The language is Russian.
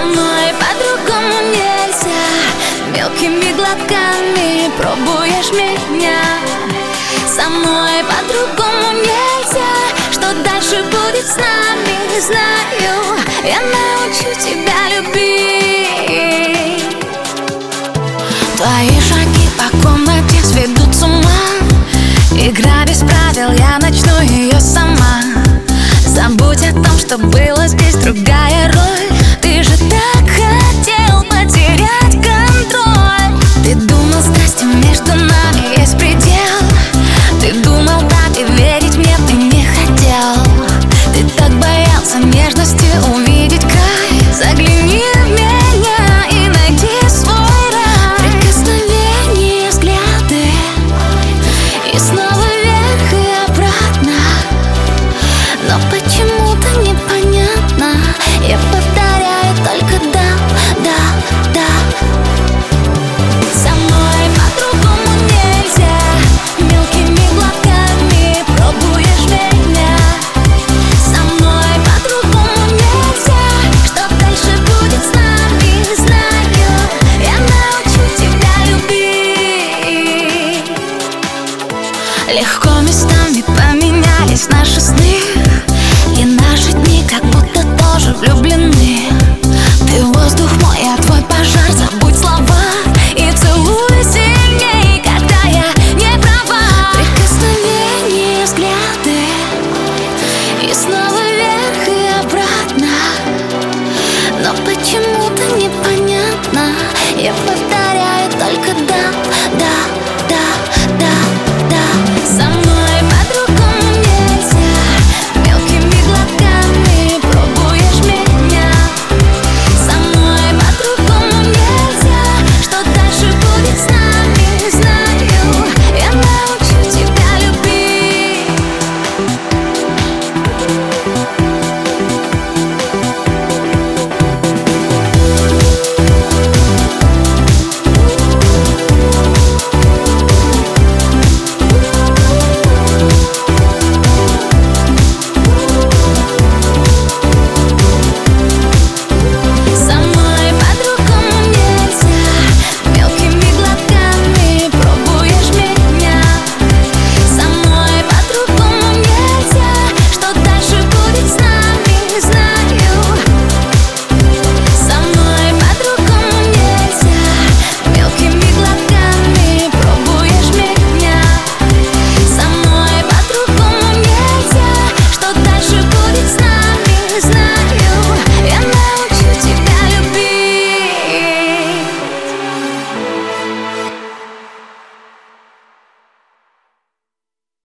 мной по-другому нельзя. Мелкими глотками пробуешь меня. Со мной по-другому нельзя. Что дальше будет с нами, знаю. Я научу тебя любить. Твои шаги по комнате сведут с ума. Игра без правил, я начну ее сама. Забудь о том, что было здесь другая роль Легко местами поменялись наши сны. И наши дни как будто тоже влюблены. Ты воздух мой, я твой пожар, забудь слова. И целуй сильней, когда я не права. Прикосновения, взгляды. И снова вверх и обратно. Но почему-то непонятно. Я повторяю